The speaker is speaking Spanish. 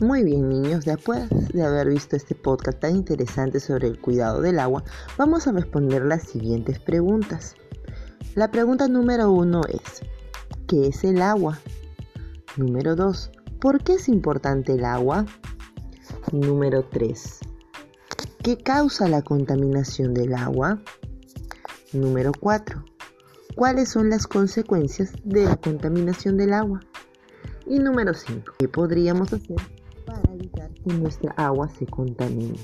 Muy bien niños, después de haber visto este podcast tan interesante sobre el cuidado del agua, vamos a responder las siguientes preguntas. La pregunta número uno es, ¿qué es el agua? Número 2, ¿por qué es importante el agua? Número 3, ¿qué causa la contaminación del agua? Número 4, ¿cuáles son las consecuencias de la contaminación del agua? Y número 5, ¿qué podríamos hacer evitar que nuestra agua se contamine?